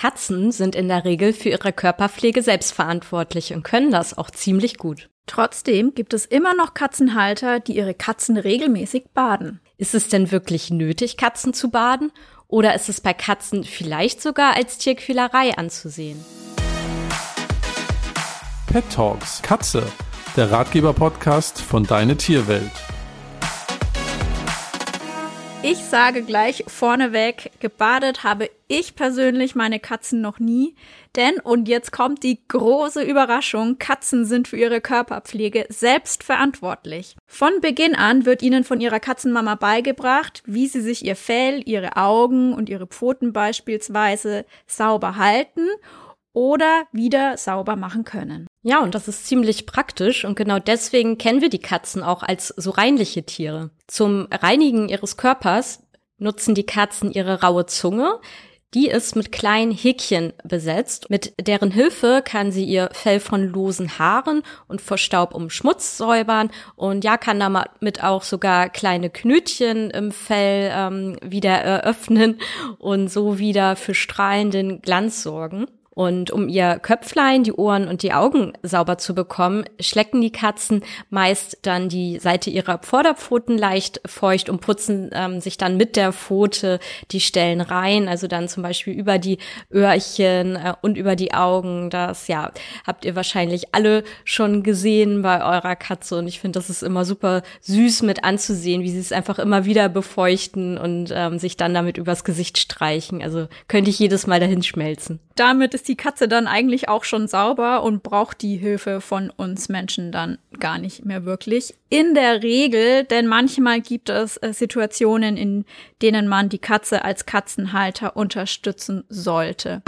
Katzen sind in der Regel für ihre Körperpflege selbstverantwortlich und können das auch ziemlich gut. Trotzdem gibt es immer noch Katzenhalter, die ihre Katzen regelmäßig baden. Ist es denn wirklich nötig, Katzen zu baden? Oder ist es bei Katzen vielleicht sogar als Tierquälerei anzusehen? Pet Talks Katze, der Ratgeber-Podcast von Deine Tierwelt. Ich sage gleich vorneweg, gebadet habe ich persönlich meine Katzen noch nie. Denn, und jetzt kommt die große Überraschung, Katzen sind für ihre Körperpflege selbst verantwortlich. Von Beginn an wird ihnen von ihrer Katzenmama beigebracht, wie sie sich ihr Fell, ihre Augen und ihre Pfoten beispielsweise sauber halten oder wieder sauber machen können. Ja, und das ist ziemlich praktisch und genau deswegen kennen wir die Katzen auch als so reinliche Tiere. Zum Reinigen ihres Körpers nutzen die Katzen ihre raue Zunge. Die ist mit kleinen Häkchen besetzt. Mit deren Hilfe kann sie ihr Fell von losen Haaren und vor Staub um Schmutz säubern und ja, kann damit auch sogar kleine Knötchen im Fell ähm, wieder eröffnen und so wieder für strahlenden Glanz sorgen. Und um ihr Köpflein, die Ohren und die Augen sauber zu bekommen, schlecken die Katzen meist dann die Seite ihrer Vorderpfoten leicht feucht und putzen ähm, sich dann mit der Pfote die Stellen rein, also dann zum Beispiel über die Öhrchen äh, und über die Augen. Das ja habt ihr wahrscheinlich alle schon gesehen bei eurer Katze und ich finde, das ist immer super süß mit anzusehen, wie sie es einfach immer wieder befeuchten und ähm, sich dann damit übers Gesicht streichen. Also könnte ich jedes Mal dahin schmelzen. Damit ist die Katze dann eigentlich auch schon sauber und braucht die Hilfe von uns Menschen dann gar nicht mehr wirklich. In der Regel, denn manchmal gibt es äh, Situationen, in denen man die Katze als Katzenhalter unterstützen sollte.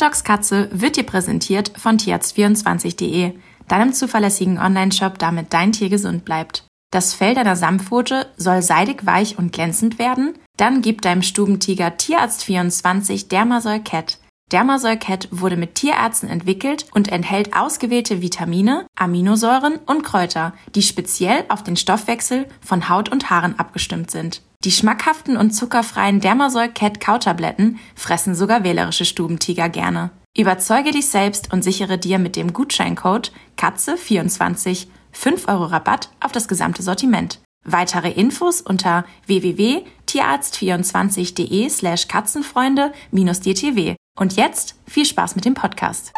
Dogs Katze wird dir präsentiert von tierarzt24.de, deinem zuverlässigen Onlineshop, damit dein Tier gesund bleibt. Das Fell deiner Samtpfote soll seidig weich und glänzend werden? Dann gib deinem Stubentiger Tierarzt24 Dermasol Cat. Dermasol Cat wurde mit Tierärzten entwickelt und enthält ausgewählte Vitamine, Aminosäuren und Kräuter, die speziell auf den Stoffwechsel von Haut und Haaren abgestimmt sind. Die schmackhaften und zuckerfreien Dermasol Cat Kautabletten fressen sogar wählerische Stubentiger gerne. Überzeuge dich selbst und sichere dir mit dem Gutscheincode KATZE24 5 Euro Rabatt auf das gesamte Sortiment. Weitere Infos unter www.tierarzt24.de slash Katzenfreunde-DTW. Und jetzt viel Spaß mit dem Podcast.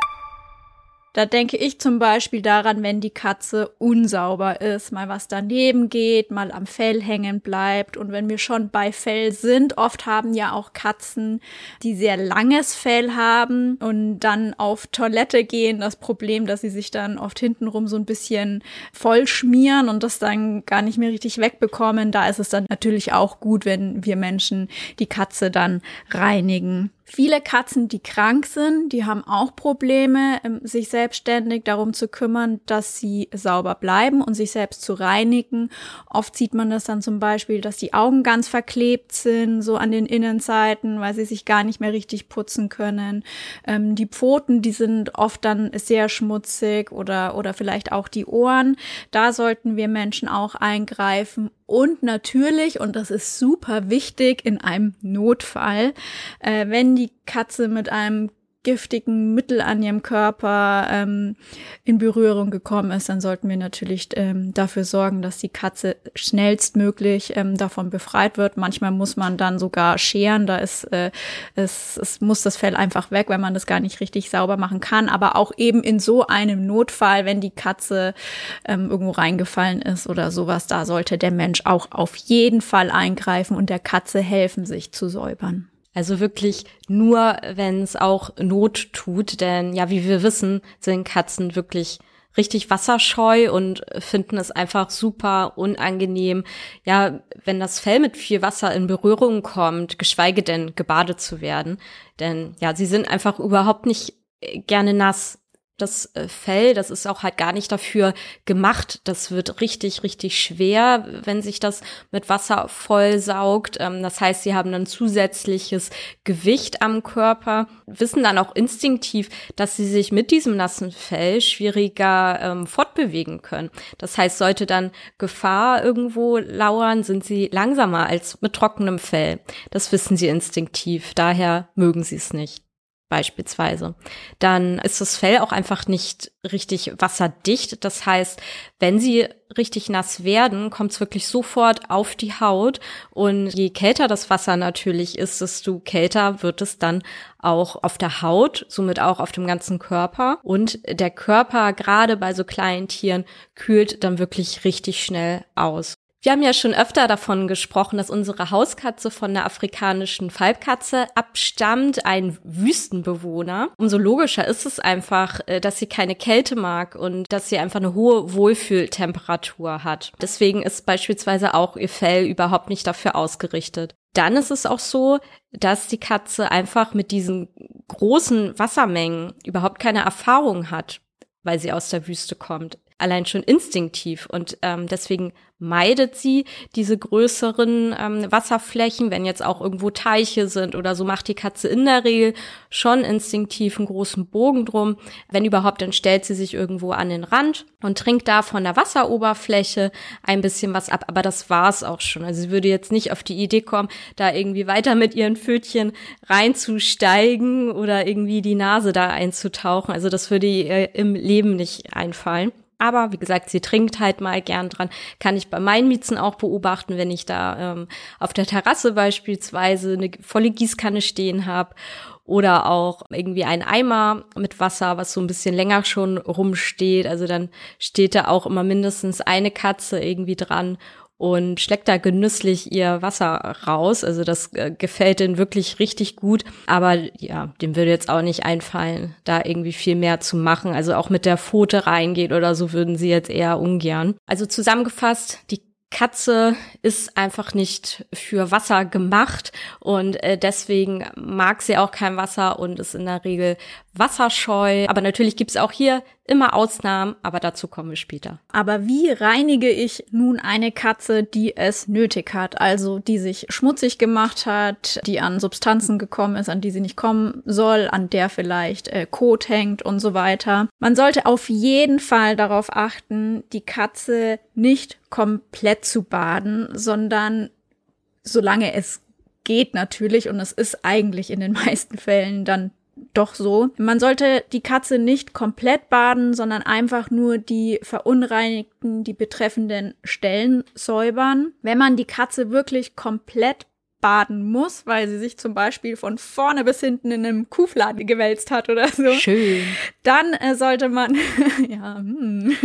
Da denke ich zum Beispiel daran, wenn die Katze unsauber ist, mal was daneben geht, mal am Fell hängen bleibt. Und wenn wir schon bei Fell sind, oft haben ja auch Katzen, die sehr langes Fell haben und dann auf Toilette gehen. Das Problem, dass sie sich dann oft hintenrum so ein bisschen voll schmieren und das dann gar nicht mehr richtig wegbekommen. Da ist es dann natürlich auch gut, wenn wir Menschen die Katze dann reinigen. Viele Katzen, die krank sind, die haben auch Probleme, ähm, sich selbstständig darum zu kümmern, dass sie sauber bleiben und sich selbst zu reinigen. Oft sieht man das dann zum Beispiel, dass die Augen ganz verklebt sind, so an den Innenseiten, weil sie sich gar nicht mehr richtig putzen können. Ähm, die Pfoten, die sind oft dann sehr schmutzig oder, oder vielleicht auch die Ohren. Da sollten wir Menschen auch eingreifen und natürlich, und das ist super wichtig in einem Notfall, äh, wenn die Katze mit einem giftigen Mittel an ihrem Körper ähm, in Berührung gekommen ist, dann sollten wir natürlich ähm, dafür sorgen, dass die Katze schnellstmöglich ähm, davon befreit wird. Manchmal muss man dann sogar scheren, da ist äh, es, es muss das Fell einfach weg, wenn man das gar nicht richtig sauber machen kann. Aber auch eben in so einem Notfall, wenn die Katze ähm, irgendwo reingefallen ist oder sowas, da sollte der Mensch auch auf jeden Fall eingreifen und der Katze helfen, sich zu säubern. Also wirklich nur, wenn es auch Not tut, denn ja, wie wir wissen, sind Katzen wirklich richtig wasserscheu und finden es einfach super unangenehm, ja, wenn das Fell mit viel Wasser in Berührung kommt, geschweige denn gebadet zu werden. Denn ja, sie sind einfach überhaupt nicht gerne nass. Das äh, Fell, das ist auch halt gar nicht dafür gemacht. Das wird richtig, richtig schwer, wenn sich das mit Wasser vollsaugt. Ähm, das heißt, sie haben ein zusätzliches Gewicht am Körper, wissen dann auch instinktiv, dass sie sich mit diesem nassen Fell schwieriger ähm, fortbewegen können. Das heißt, sollte dann Gefahr irgendwo lauern, sind sie langsamer als mit trockenem Fell. Das wissen sie instinktiv. Daher mögen sie es nicht beispielsweise, dann ist das Fell auch einfach nicht richtig wasserdicht. Das heißt, wenn sie richtig nass werden, kommt es wirklich sofort auf die Haut. Und je kälter das Wasser natürlich ist, desto kälter wird es dann auch auf der Haut, somit auch auf dem ganzen Körper. Und der Körper, gerade bei so kleinen Tieren, kühlt dann wirklich richtig schnell aus. Wir haben ja schon öfter davon gesprochen, dass unsere Hauskatze von der afrikanischen Falbkatze abstammt, ein Wüstenbewohner. Umso logischer ist es einfach, äh, dass sie keine Kälte mag und dass sie einfach eine hohe Wohlfühltemperatur hat. Deswegen ist beispielsweise auch ihr Fell überhaupt nicht dafür ausgerichtet. Dann ist es auch so, dass die Katze einfach mit diesen großen Wassermengen überhaupt keine Erfahrung hat, weil sie aus der Wüste kommt allein schon instinktiv und ähm, deswegen meidet sie diese größeren ähm, Wasserflächen, wenn jetzt auch irgendwo Teiche sind oder so, macht die Katze in der Regel schon instinktiv einen großen Bogen drum. Wenn überhaupt, dann stellt sie sich irgendwo an den Rand und trinkt da von der Wasseroberfläche ein bisschen was ab. Aber das war's auch schon. Also sie würde jetzt nicht auf die Idee kommen, da irgendwie weiter mit ihren Pfötchen reinzusteigen oder irgendwie die Nase da einzutauchen. Also das würde ihr im Leben nicht einfallen. Aber wie gesagt, sie trinkt halt mal gern dran. Kann ich bei meinen Miezen auch beobachten, wenn ich da ähm, auf der Terrasse beispielsweise eine volle Gießkanne stehen habe oder auch irgendwie ein Eimer mit Wasser, was so ein bisschen länger schon rumsteht. Also dann steht da auch immer mindestens eine Katze irgendwie dran und schlägt da genüsslich ihr Wasser raus. Also das äh, gefällt denen wirklich richtig gut. Aber ja, dem würde jetzt auch nicht einfallen, da irgendwie viel mehr zu machen. Also auch mit der Pfote reingeht oder so würden sie jetzt eher ungern. Also zusammengefasst, die Katze ist einfach nicht für Wasser gemacht und äh, deswegen mag sie auch kein Wasser und ist in der Regel wasserscheu. Aber natürlich gibt's auch hier immer Ausnahmen, aber dazu kommen wir später. Aber wie reinige ich nun eine Katze, die es nötig hat? Also die sich schmutzig gemacht hat, die an Substanzen gekommen ist, an die sie nicht kommen soll, an der vielleicht äh, Kot hängt und so weiter. Man sollte auf jeden Fall darauf achten, die Katze nicht komplett zu baden, sondern solange es geht natürlich und es ist eigentlich in den meisten Fällen dann doch so. Man sollte die Katze nicht komplett baden, sondern einfach nur die verunreinigten, die betreffenden Stellen säubern. Wenn man die Katze wirklich komplett baden muss, weil sie sich zum Beispiel von vorne bis hinten in einem Kuhfladen gewälzt hat oder so. Schön. Dann äh, sollte man, ja, hm,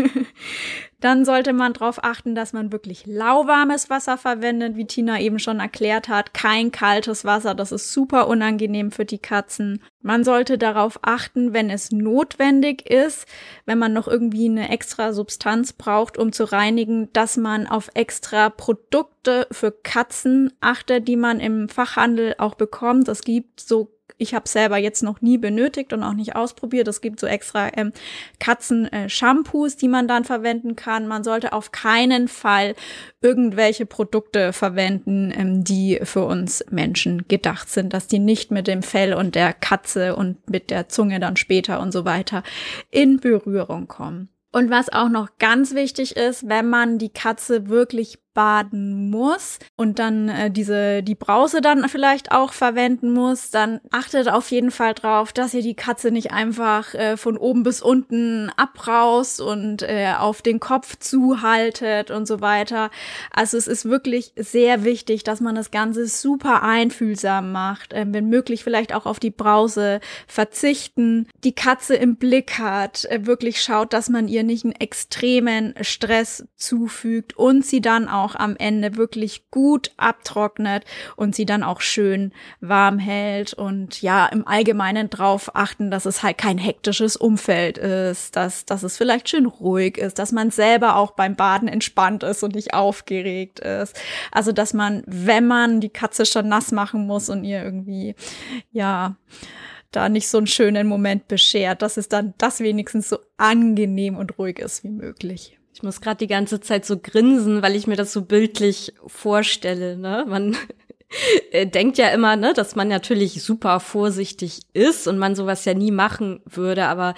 dann sollte man darauf achten, dass man wirklich lauwarmes Wasser verwendet, wie Tina eben schon erklärt hat. Kein kaltes Wasser, das ist super unangenehm für die Katzen. Man sollte darauf achten, wenn es notwendig ist, wenn man noch irgendwie eine extra Substanz braucht, um zu reinigen, dass man auf extra Produkte für Katzen achtet, die man im Fachhandel auch bekommt. Es gibt so ich habe selber jetzt noch nie benötigt und auch nicht ausprobiert. Es gibt so extra ähm, Katzen-Shampoos, äh, die man dann verwenden kann. Man sollte auf keinen Fall irgendwelche Produkte verwenden, ähm, die für uns Menschen gedacht sind, dass die nicht mit dem Fell und der Katze und mit der Zunge dann später und so weiter in Berührung kommen. Und was auch noch ganz wichtig ist, wenn man die Katze wirklich baden muss und dann äh, diese die Brause dann vielleicht auch verwenden muss, dann achtet auf jeden Fall drauf, dass ihr die Katze nicht einfach äh, von oben bis unten abbraust und äh, auf den Kopf zuhaltet und so weiter. Also es ist wirklich sehr wichtig, dass man das Ganze super einfühlsam macht, äh, wenn möglich vielleicht auch auf die Brause verzichten, die Katze im Blick hat, äh, wirklich schaut, dass man ihr nicht einen extremen Stress zufügt und sie dann auch auch am Ende wirklich gut abtrocknet und sie dann auch schön warm hält und ja, im Allgemeinen drauf achten, dass es halt kein hektisches Umfeld ist, dass, dass es vielleicht schön ruhig ist, dass man selber auch beim Baden entspannt ist und nicht aufgeregt ist. Also, dass man, wenn man die Katze schon nass machen muss und ihr irgendwie, ja, da nicht so einen schönen Moment beschert, dass es dann das wenigstens so angenehm und ruhig ist wie möglich. Ich muss gerade die ganze Zeit so grinsen, weil ich mir das so bildlich vorstelle. Ne? Man denkt ja immer, ne, dass man natürlich super vorsichtig ist und man sowas ja nie machen würde, aber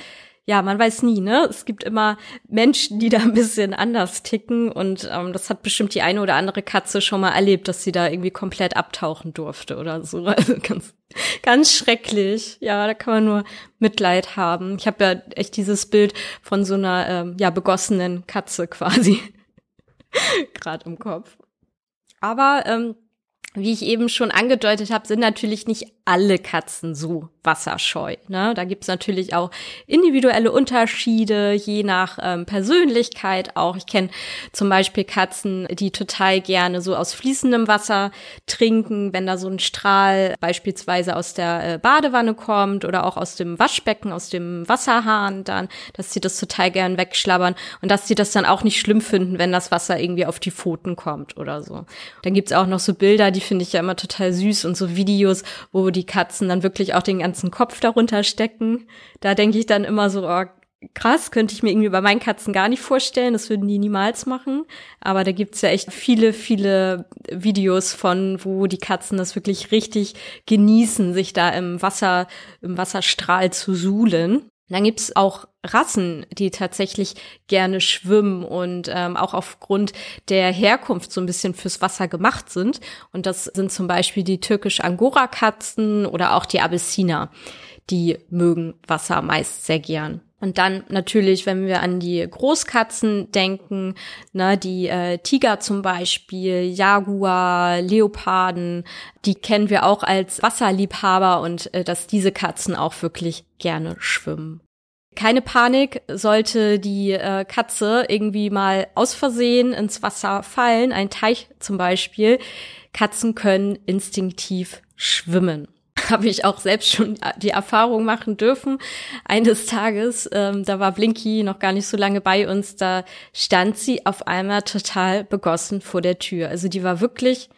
ja, man weiß nie, ne? Es gibt immer Menschen, die da ein bisschen anders ticken und ähm, das hat bestimmt die eine oder andere Katze schon mal erlebt, dass sie da irgendwie komplett abtauchen durfte oder so. Also ganz, ganz schrecklich. Ja, da kann man nur Mitleid haben. Ich habe ja echt dieses Bild von so einer ähm, ja begossenen Katze quasi gerade im Kopf. Aber ähm, wie ich eben schon angedeutet habe, sind natürlich nicht alle Katzen so wasserscheu. Ne? Da gibt's natürlich auch individuelle Unterschiede, je nach ähm, Persönlichkeit auch. Ich kenne zum Beispiel Katzen, die total gerne so aus fließendem Wasser trinken, wenn da so ein Strahl beispielsweise aus der äh, Badewanne kommt oder auch aus dem Waschbecken, aus dem Wasserhahn dann, dass sie das total gern wegschlabbern und dass sie das dann auch nicht schlimm finden, wenn das Wasser irgendwie auf die Pfoten kommt oder so. Dann gibt's auch noch so Bilder, die finde ich ja immer total süß und so Videos, wo die Katzen dann wirklich auch den ganzen Kopf darunter stecken. Da denke ich dann immer so, oh, krass, könnte ich mir irgendwie bei meinen Katzen gar nicht vorstellen. Das würden die niemals machen. Aber da gibt's ja echt viele, viele Videos von, wo die Katzen das wirklich richtig genießen, sich da im Wasser, im Wasserstrahl zu suhlen. Dann gibt's auch Rassen, die tatsächlich gerne schwimmen und ähm, auch aufgrund der Herkunft so ein bisschen fürs Wasser gemacht sind. Und das sind zum Beispiel die türkisch-Angora-Katzen oder auch die Abyssiner. Die mögen Wasser meist sehr gern. Und dann natürlich, wenn wir an die Großkatzen denken, ne, die äh, Tiger zum Beispiel, Jaguar, Leoparden, die kennen wir auch als Wasserliebhaber und äh, dass diese Katzen auch wirklich gerne schwimmen. Keine Panik, sollte die äh, Katze irgendwie mal aus Versehen ins Wasser fallen, ein Teich zum Beispiel. Katzen können instinktiv schwimmen. Habe ich auch selbst schon die Erfahrung machen dürfen. Eines Tages, ähm, da war Blinky noch gar nicht so lange bei uns, da stand sie auf einmal total begossen vor der Tür. Also die war wirklich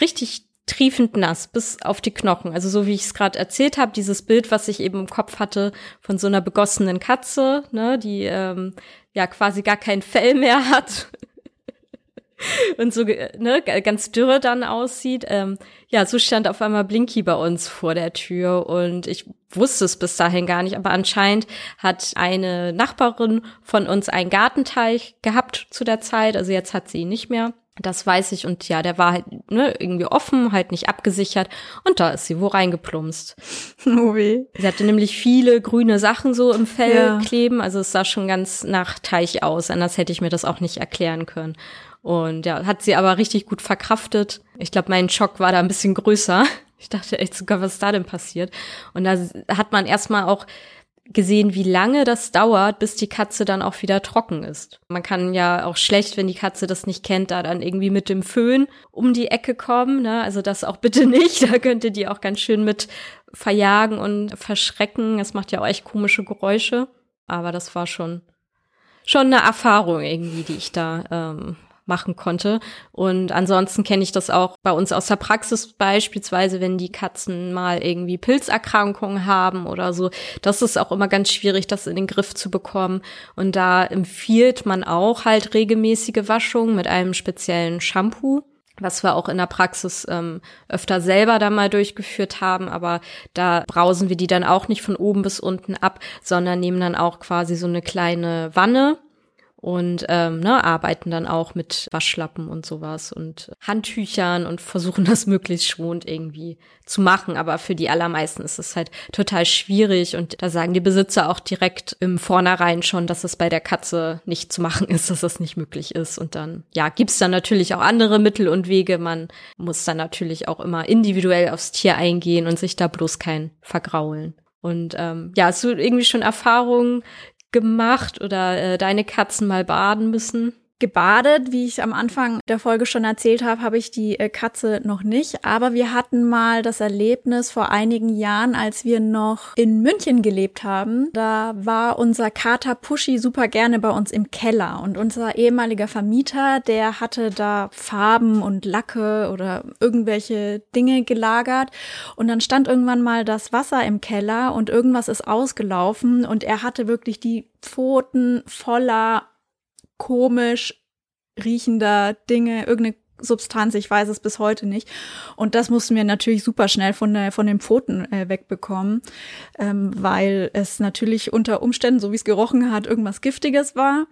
richtig triefend nass bis auf die Knochen. Also so wie ich es gerade erzählt habe, dieses Bild, was ich eben im Kopf hatte von so einer begossenen Katze, ne, die ähm, ja quasi gar kein Fell mehr hat und so ne, ganz dürre dann aussieht. Ähm, ja, so stand auf einmal Blinky bei uns vor der Tür und ich wusste es bis dahin gar nicht, aber anscheinend hat eine Nachbarin von uns einen Gartenteich gehabt zu der Zeit, also jetzt hat sie ihn nicht mehr. Das weiß ich und ja, der war halt ne, irgendwie offen, halt nicht abgesichert und da ist sie wo reingeplumpst. Oh weh. Sie hatte nämlich viele grüne Sachen so im Fell ja. kleben, also es sah schon ganz nach Teich aus, anders hätte ich mir das auch nicht erklären können. Und ja, hat sie aber richtig gut verkraftet. Ich glaube, mein Schock war da ein bisschen größer. Ich dachte echt sogar, was ist da denn passiert? Und da hat man erstmal auch gesehen, wie lange das dauert, bis die Katze dann auch wieder trocken ist. Man kann ja auch schlecht, wenn die Katze das nicht kennt, da dann irgendwie mit dem Föhn um die Ecke kommen. Ne? Also das auch bitte nicht. Da könnte die auch ganz schön mit verjagen und verschrecken. Das macht ja auch echt komische Geräusche. Aber das war schon schon eine Erfahrung irgendwie, die ich da ähm, machen konnte. Und ansonsten kenne ich das auch bei uns aus der Praxis beispielsweise, wenn die Katzen mal irgendwie Pilzerkrankungen haben oder so. Das ist auch immer ganz schwierig, das in den Griff zu bekommen. Und da empfiehlt man auch halt regelmäßige Waschung mit einem speziellen Shampoo was wir auch in der Praxis ähm, öfter selber da mal durchgeführt haben, aber da brausen wir die dann auch nicht von oben bis unten ab, sondern nehmen dann auch quasi so eine kleine Wanne und ähm, ne, arbeiten dann auch mit Waschlappen und sowas und Handtüchern und versuchen das möglichst schonend irgendwie zu machen. Aber für die allermeisten ist es halt total schwierig und da sagen die Besitzer auch direkt im Vornherein schon, dass es bei der Katze nicht zu machen ist, dass das nicht möglich ist. Und dann, ja, gibt's dann natürlich auch andere Mittel und Wege. Man muss dann natürlich auch immer individuell aufs Tier eingehen und sich da bloß kein vergraulen. Und ähm, ja, hast du irgendwie schon Erfahrungen gemacht oder äh, deine Katzen mal baden müssen? Gebadet. Wie ich am Anfang der Folge schon erzählt habe, habe ich die äh, Katze noch nicht. Aber wir hatten mal das Erlebnis vor einigen Jahren, als wir noch in München gelebt haben. Da war unser Kater Pushy super gerne bei uns im Keller. Und unser ehemaliger Vermieter, der hatte da Farben und Lacke oder irgendwelche Dinge gelagert. Und dann stand irgendwann mal das Wasser im Keller und irgendwas ist ausgelaufen. Und er hatte wirklich die Pfoten voller komisch riechender Dinge, irgendeine Substanz, ich weiß es bis heute nicht. Und das mussten wir natürlich super schnell von, der, von den Pfoten äh, wegbekommen, ähm, weil es natürlich unter Umständen, so wie es gerochen hat, irgendwas Giftiges war.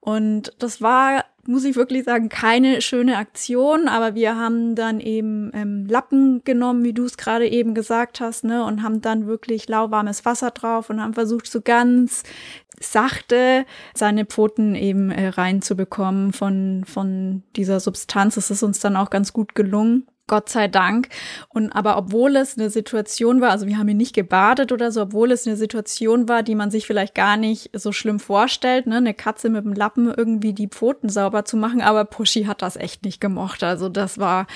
Und das war, muss ich wirklich sagen, keine schöne Aktion, aber wir haben dann eben ähm, Lappen genommen, wie du es gerade eben gesagt hast, ne, und haben dann wirklich lauwarmes Wasser drauf und haben versucht, so ganz sachte seine Pfoten eben äh, reinzubekommen von, von dieser Substanz. Es ist uns dann auch ganz gut gelungen. Gott sei Dank. Und aber obwohl es eine Situation war, also wir haben ihn nicht gebadet oder so, obwohl es eine Situation war, die man sich vielleicht gar nicht so schlimm vorstellt, ne, eine Katze mit dem Lappen irgendwie die Pfoten sauber zu machen, aber Pushy hat das echt nicht gemocht. Also das war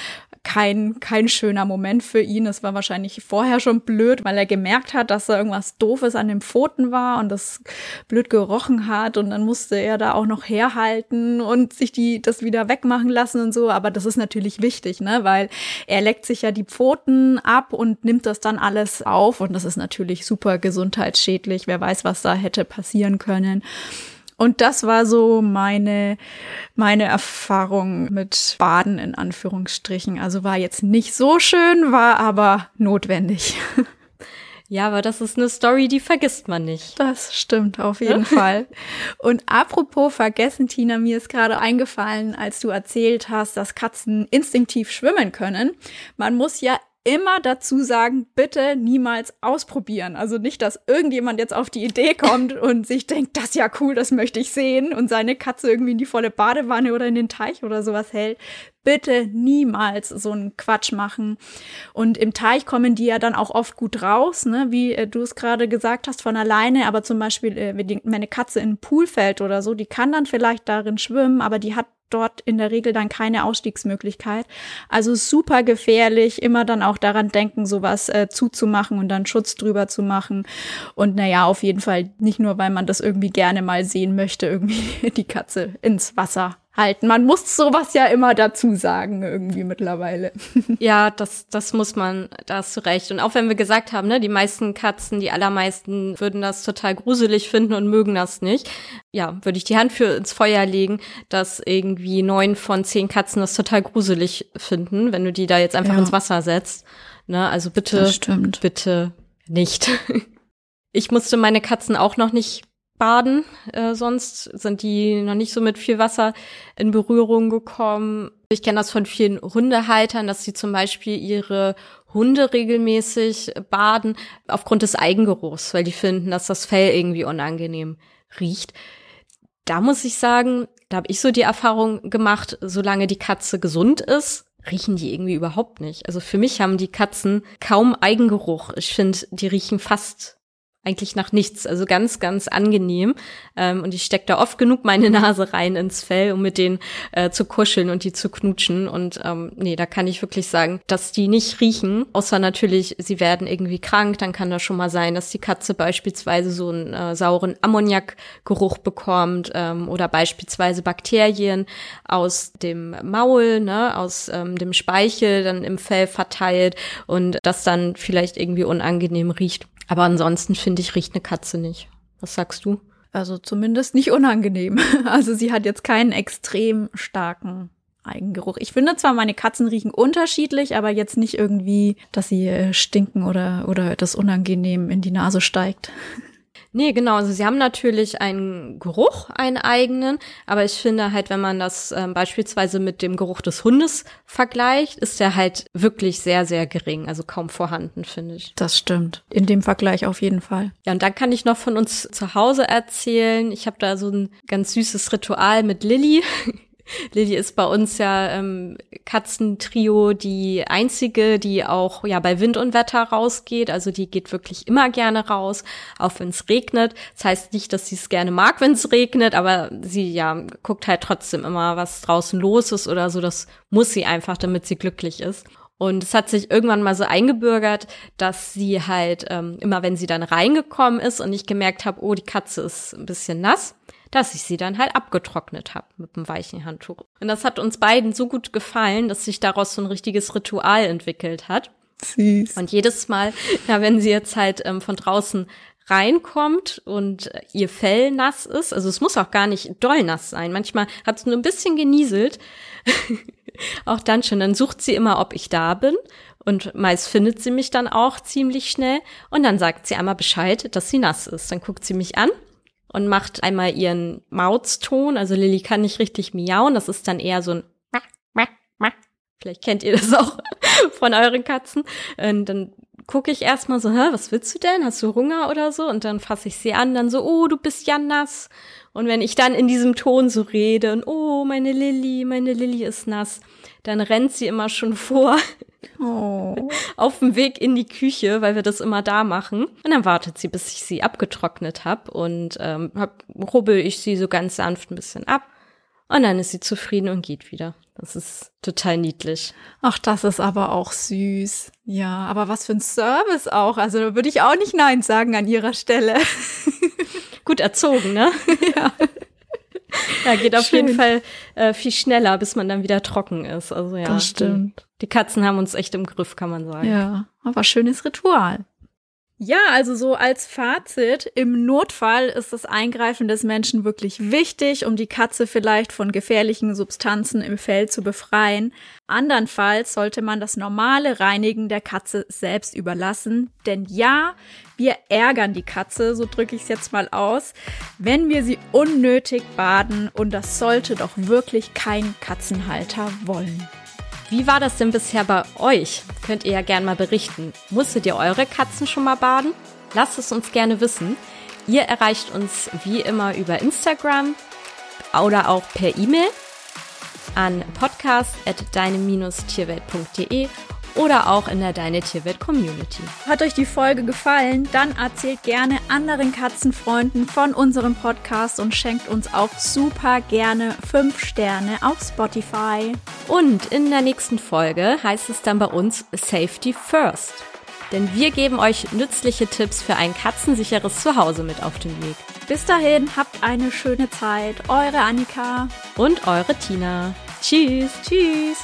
kein, kein schöner Moment für ihn. Es war wahrscheinlich vorher schon blöd, weil er gemerkt hat, dass da irgendwas Doofes an den Pfoten war und das blöd gerochen hat. Und dann musste er da auch noch herhalten und sich die, das wieder wegmachen lassen und so. Aber das ist natürlich wichtig, ne, weil er leckt sich ja die Pfoten ab und nimmt das dann alles auf. Und das ist natürlich super gesundheitsschädlich. Wer weiß, was da hätte passieren können. Und das war so meine, meine Erfahrung mit Baden in Anführungsstrichen. Also war jetzt nicht so schön, war aber notwendig. Ja, aber das ist eine Story, die vergisst man nicht. Das stimmt auf jeden Fall. Und apropos vergessen, Tina, mir ist gerade eingefallen, als du erzählt hast, dass Katzen instinktiv schwimmen können. Man muss ja immer dazu sagen, bitte niemals ausprobieren. Also nicht, dass irgendjemand jetzt auf die Idee kommt und sich denkt, das ist ja cool, das möchte ich sehen und seine Katze irgendwie in die volle Badewanne oder in den Teich oder sowas hält. Bitte niemals so einen Quatsch machen. Und im Teich kommen die ja dann auch oft gut raus, ne? wie äh, du es gerade gesagt hast, von alleine. Aber zum Beispiel, äh, wenn die, meine Katze in den Pool fällt oder so, die kann dann vielleicht darin schwimmen, aber die hat dort in der Regel dann keine Ausstiegsmöglichkeit. Also super gefährlich, immer dann auch daran denken, sowas äh, zuzumachen und dann Schutz drüber zu machen. Und naja, auf jeden Fall nicht nur, weil man das irgendwie gerne mal sehen möchte, irgendwie die Katze ins Wasser halten. Man muss sowas ja immer dazu sagen, irgendwie mittlerweile. Ja, das, das muss man, da hast du recht. Und auch wenn wir gesagt haben, ne, die meisten Katzen, die allermeisten würden das total gruselig finden und mögen das nicht. Ja, würde ich die Hand für ins Feuer legen, dass irgendwie neun von zehn Katzen das total gruselig finden, wenn du die da jetzt einfach ja. ins Wasser setzt. Ne, also bitte, bitte nicht. Ich musste meine Katzen auch noch nicht baden. Äh, sonst sind die noch nicht so mit viel Wasser in Berührung gekommen. Ich kenne das von vielen Hundehaltern, dass sie zum Beispiel ihre Hunde regelmäßig baden aufgrund des Eigengeruchs, weil die finden, dass das Fell irgendwie unangenehm riecht. Da muss ich sagen, da habe ich so die Erfahrung gemacht, solange die Katze gesund ist, riechen die irgendwie überhaupt nicht. Also für mich haben die Katzen kaum Eigengeruch. Ich finde, die riechen fast eigentlich nach nichts. Also ganz, ganz angenehm. Ähm, und ich stecke da oft genug meine Nase rein ins Fell, um mit denen äh, zu kuscheln und die zu knutschen. Und ähm, nee, da kann ich wirklich sagen, dass die nicht riechen, außer natürlich, sie werden irgendwie krank. Dann kann das schon mal sein, dass die Katze beispielsweise so einen äh, sauren Ammoniakgeruch bekommt ähm, oder beispielsweise Bakterien aus dem Maul, ne, aus ähm, dem Speichel dann im Fell verteilt und das dann vielleicht irgendwie unangenehm riecht. Aber ansonsten finde ich, riecht eine Katze nicht. Was sagst du? Also zumindest nicht unangenehm. Also sie hat jetzt keinen extrem starken Eigengeruch. Ich finde zwar, meine Katzen riechen unterschiedlich, aber jetzt nicht irgendwie, dass sie äh, stinken oder, oder das unangenehm in die Nase steigt. Nee, genau. Also sie haben natürlich einen Geruch, einen eigenen, aber ich finde halt, wenn man das ähm, beispielsweise mit dem Geruch des Hundes vergleicht, ist der halt wirklich sehr, sehr gering, also kaum vorhanden, finde ich. Das stimmt. In dem Vergleich auf jeden Fall. Ja, und dann kann ich noch von uns zu Hause erzählen. Ich habe da so ein ganz süßes Ritual mit Lilly. Lilly ist bei uns ja ähm, Katzentrio die einzige, die auch ja bei Wind und Wetter rausgeht. Also die geht wirklich immer gerne raus, auch wenn es regnet. Das heißt nicht, dass sie es gerne mag, wenn es regnet, aber sie ja guckt halt trotzdem immer, was draußen los ist oder so. Das muss sie einfach, damit sie glücklich ist. Und es hat sich irgendwann mal so eingebürgert, dass sie halt ähm, immer, wenn sie dann reingekommen ist und ich gemerkt habe, oh, die Katze ist ein bisschen nass, dass ich sie dann halt abgetrocknet habe mit einem weichen Handtuch. Und das hat uns beiden so gut gefallen, dass sich daraus so ein richtiges Ritual entwickelt hat. Süß. Und jedes Mal, ja, wenn sie jetzt halt ähm, von draußen reinkommt und ihr Fell nass ist, also es muss auch gar nicht doll nass sein. Manchmal hat es nur ein bisschen genieselt. auch dann schon. Dann sucht sie immer, ob ich da bin. Und meist findet sie mich dann auch ziemlich schnell. Und dann sagt sie einmal Bescheid, dass sie nass ist. Dann guckt sie mich an und macht einmal ihren Mauzton. Also Lilly kann nicht richtig miauen. Das ist dann eher so ein Vielleicht kennt ihr das auch von euren Katzen. Und dann gucke ich erstmal so, hä, was willst du denn? Hast du Hunger oder so? Und dann fasse ich sie an, dann so, oh, du bist ja nass. Und wenn ich dann in diesem Ton so rede und oh, meine Lilly, meine Lilly ist nass, dann rennt sie immer schon vor oh. auf dem Weg in die Küche, weil wir das immer da machen. Und dann wartet sie, bis ich sie abgetrocknet habe und ähm, hab, rubbel ich sie so ganz sanft ein bisschen ab. Und dann ist sie zufrieden und geht wieder. Das ist total niedlich. Ach, das ist aber auch süß. Ja, aber was für ein Service auch. Also da würde ich auch nicht Nein sagen an ihrer Stelle. gut erzogen, ne? ja. Ja, geht auf Schön. jeden Fall äh, viel schneller, bis man dann wieder trocken ist. Also ja. Das stimmt. Die, die Katzen haben uns echt im Griff, kann man sagen. Ja, aber schönes Ritual. Ja, also so als Fazit, im Notfall ist das Eingreifen des Menschen wirklich wichtig, um die Katze vielleicht von gefährlichen Substanzen im Fell zu befreien. Andernfalls sollte man das normale Reinigen der Katze selbst überlassen. Denn ja, wir ärgern die Katze, so drücke ich es jetzt mal aus, wenn wir sie unnötig baden und das sollte doch wirklich kein Katzenhalter wollen. Wie war das denn bisher bei euch? Könnt ihr ja gerne mal berichten. Musstet ihr eure Katzen schon mal baden? Lasst es uns gerne wissen. Ihr erreicht uns wie immer über Instagram oder auch per E-Mail an podcast.deine-tierwelt.de oder auch in der Deine Tierwelt Community. Hat euch die Folge gefallen? Dann erzählt gerne anderen Katzenfreunden von unserem Podcast und schenkt uns auch super gerne 5 Sterne auf Spotify. Und in der nächsten Folge heißt es dann bei uns Safety First. Denn wir geben euch nützliche Tipps für ein katzensicheres Zuhause mit auf den Weg. Bis dahin, habt eine schöne Zeit. Eure Annika und eure Tina. Tschüss. Tschüss.